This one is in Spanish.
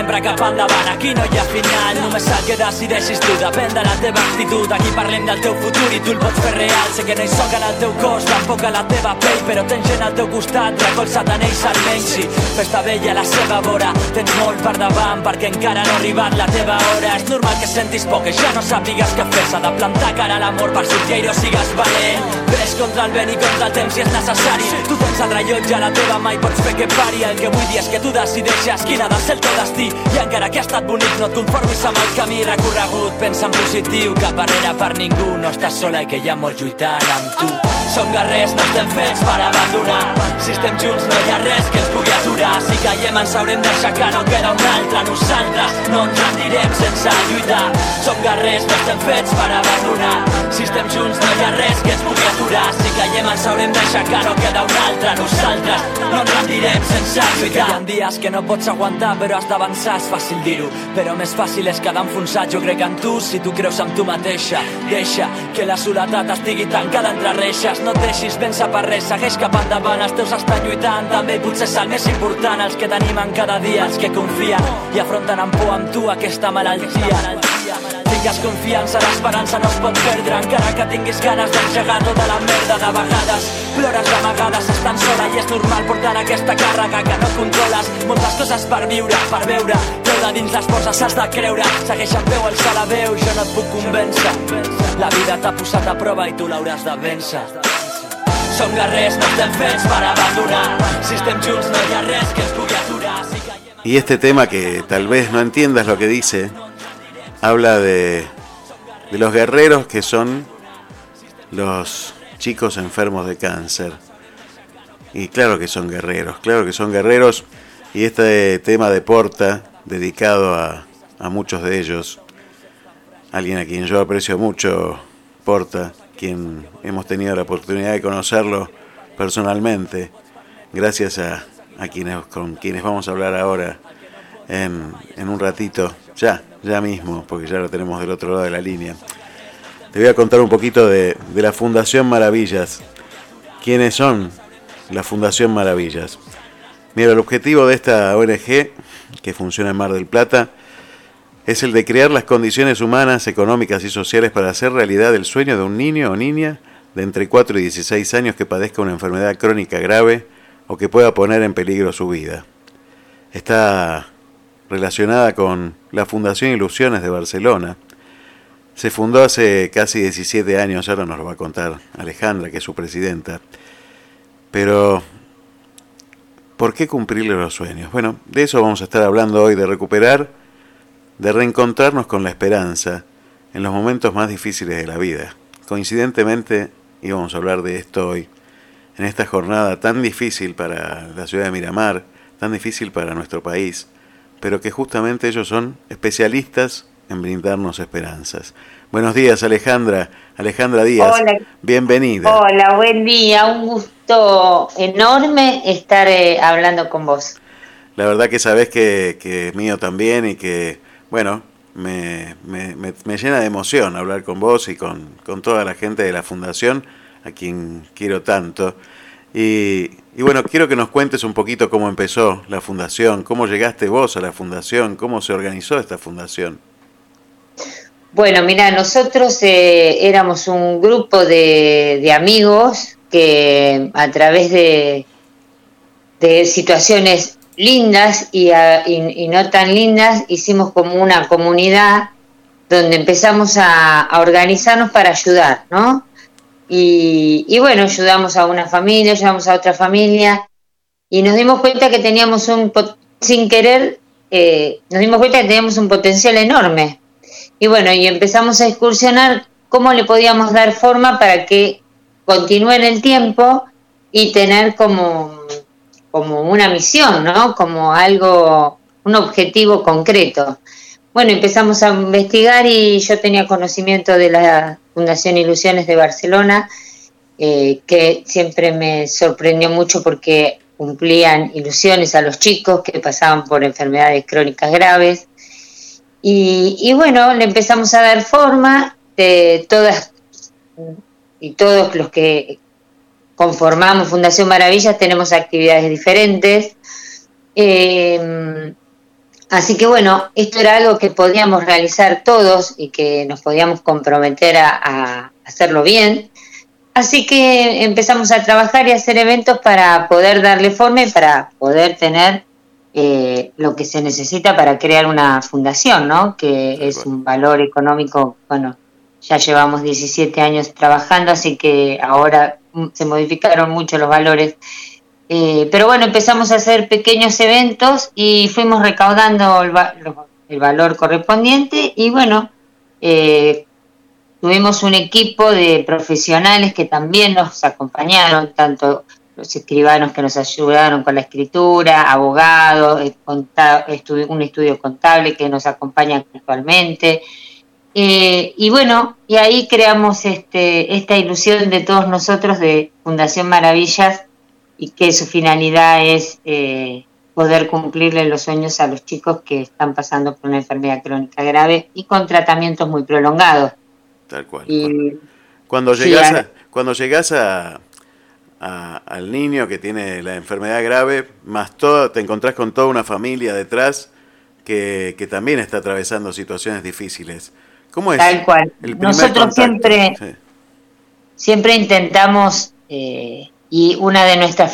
sempre cap endavant. Aquí no hi ha final, només el que decideixis tu Depèn de la teva actitud. Aquí parlem del teu futur i tu el pots fer real. Sé que no hi soc en el teu cos, tampoc a la teva pell Però tens gent al teu costat, recolza't en ells almenys. Si festa vella a la seva vora. Tens molt per davant perquè encara no ha arribat la teva hora. És normal que sentis por, que ja no sàpigues què fer. S'ha de plantar cara a l'amor per sortir i no sigues valent. Ves contra el vent i contra el temps si és necessari. Tu tens el rellotge a la teva mà i pots fer que pari. El que vull dir és que tu decideixes quin ha de ser el teu destí. I encara que ha estat bonic no et conformis amb el camí recorregut. Pensa en positiu cap arrere per ningú no estàs sola i que hi ha molt lluitant amb tu som guerrers, no estem fets per abandonar. Si estem junts no hi ha res que ens pugui aturar. Si caiem ens haurem d'aixecar no queda un altre. Nosaltres no ens rendirem sense lluitar. Som guerrers, no estem fets per abandonar. Si estem junts no hi ha res que ens pugui aturar. Si caiem ens haurem d'aixecar no queda un altre. Nosaltres no ens rendirem sense lluitar hi ha dies que no pots aguantar però has d'avançar és fàcil dir-ho, però més fàcil és quedar enfonsat. Jo crec en tu si tu creus en tu mateixa. Deixa que la soledat estigui tancada entre reixes. No et deixis vèncer per res, segueix cap endavant. Els teus estan lluitant, també potser és el més important. Els que t'animen cada dia, els que confien i afronten amb por amb tu aquesta malaltia. Tingues confiança, l'esperança no es pot perdre encara que tinguis ganes d'engegar tota la merda de vegades. Plores d'amagades, estan sola i és normal portar aquesta càrrega que no controles. Moltes coses per viure, per veure, però de dins les forces has de creure. Segueix en peu, alça la veu, jo no et puc convèncer. La vida t'ha posat a prova i tu l'hauràs de vèncer. Som guerrers, no estem fets per abandonar. Si estem junts no hi ha res que ens pugui aturar. Si y este tema que tal vez no entiendas lo que dice, habla de, de los guerreros que son los chicos enfermos de cáncer. Y claro que son guerreros, claro que son guerreros. Y este tema de Porta, dedicado a, a muchos de ellos, alguien a quien yo aprecio mucho, Porta, quien hemos tenido la oportunidad de conocerlo personalmente, gracias a, a quienes, con quienes vamos a hablar ahora en, en un ratito, ya, ya mismo, porque ya lo tenemos del otro lado de la línea. Te voy a contar un poquito de, la Fundación Maravillas. ¿Quiénes son la Fundación Maravillas? Mira, el objetivo de esta ONG, que funciona en Mar del Plata, es el de crear las condiciones humanas, económicas y sociales para hacer realidad el sueño de un niño o niña de entre 4 y 16 años que padezca una enfermedad crónica grave o que pueda poner en peligro su vida. Está relacionada con la Fundación Ilusiones de Barcelona. Se fundó hace casi 17 años, ahora nos lo va a contar Alejandra, que es su presidenta. Pero, ¿por qué cumplirle los sueños? Bueno, de eso vamos a estar hablando hoy, de recuperar, de reencontrarnos con la esperanza en los momentos más difíciles de la vida. Coincidentemente, íbamos a hablar de esto hoy, en esta jornada tan difícil para la ciudad de Miramar, tan difícil para nuestro país, pero que justamente ellos son especialistas en brindarnos esperanzas. Buenos días, Alejandra. Alejandra Díaz, Hola. bienvenida. Hola, buen día. Un gusto enorme estar eh, hablando con vos. La verdad que sabés que, que mío también y que, bueno, me, me, me, llena de emoción hablar con vos y con, con toda la gente de la Fundación, a quien quiero tanto. Y, bueno, quiero que nos cuentes un poquito cómo empezó la fundación, cómo llegaste vos a la fundación, cómo se organizó esta fundación. Bueno, mira, nosotros eh, éramos un grupo de, amigos que a través de, de situaciones lindas y, a, y, no tan lindas hicimos como una comunidad donde empezamos a, a organizarnos para ayudar, ¿no? Y, y, bueno, ayudamos a una familia, ayudamos a otra familia y nos dimos cuenta que teníamos un, sin querer, eh, nos dimos cuenta que teníamos un potencial enorme. Y bueno, y empezamos a excursionar cómo le podíamos dar forma para que continúe en el tiempo y tener como, como una misión, ¿no? Como algo, un objetivo concreto. Bueno, empezamos a investigar y yo tenía conocimiento de la Fundación Ilusiones de Barcelona, eh, que siempre me sorprendió mucho porque cumplían ilusiones a los chicos que pasaban por enfermedades crónicas graves. Y, bueno, le empezamos a dar forma de todas y todos los que conformamos Fundación Maravillas tenemos actividades diferentes. Eh, así que bueno, esto era algo que podíamos realizar todos y que nos podíamos comprometer a hacerlo bien. Así que empezamos a trabajar y a hacer eventos para poder darle forma y para poder tener eh, lo que se necesita para crear una fundación, ¿no? Que es un valor económico, bueno, ya llevamos 17 años trabajando, así que ahora se modificaron mucho los valores. Eh, pero bueno, empezamos a hacer pequeños eventos y fuimos recaudando el, valor correspondiente y bueno, eh, Tuvimos un equipo de profesionales que también nos acompañaron, tanto los escribanos que nos ayudaron con la escritura, abogados, eh, un estudio contable que nos acompaña actualmente. Y bueno, y ahí creamos este, esta ilusión de todos nosotros de Fundación Maravillas y que su finalidad es eh, poder cumplirle los sueños a los chicos que están pasando por una enfermedad crónica grave y con tratamientos muy prolongados. Tal cual. cuando llegas, a, cuando llegas a, al niño que tiene la enfermedad grave, más todo, te encontrás con toda una familia detrás que, también está atravesando situaciones difíciles. ¿Cómo es? Tal cual. Nosotros siempre, siempre intentamos, eh, y una de nuestras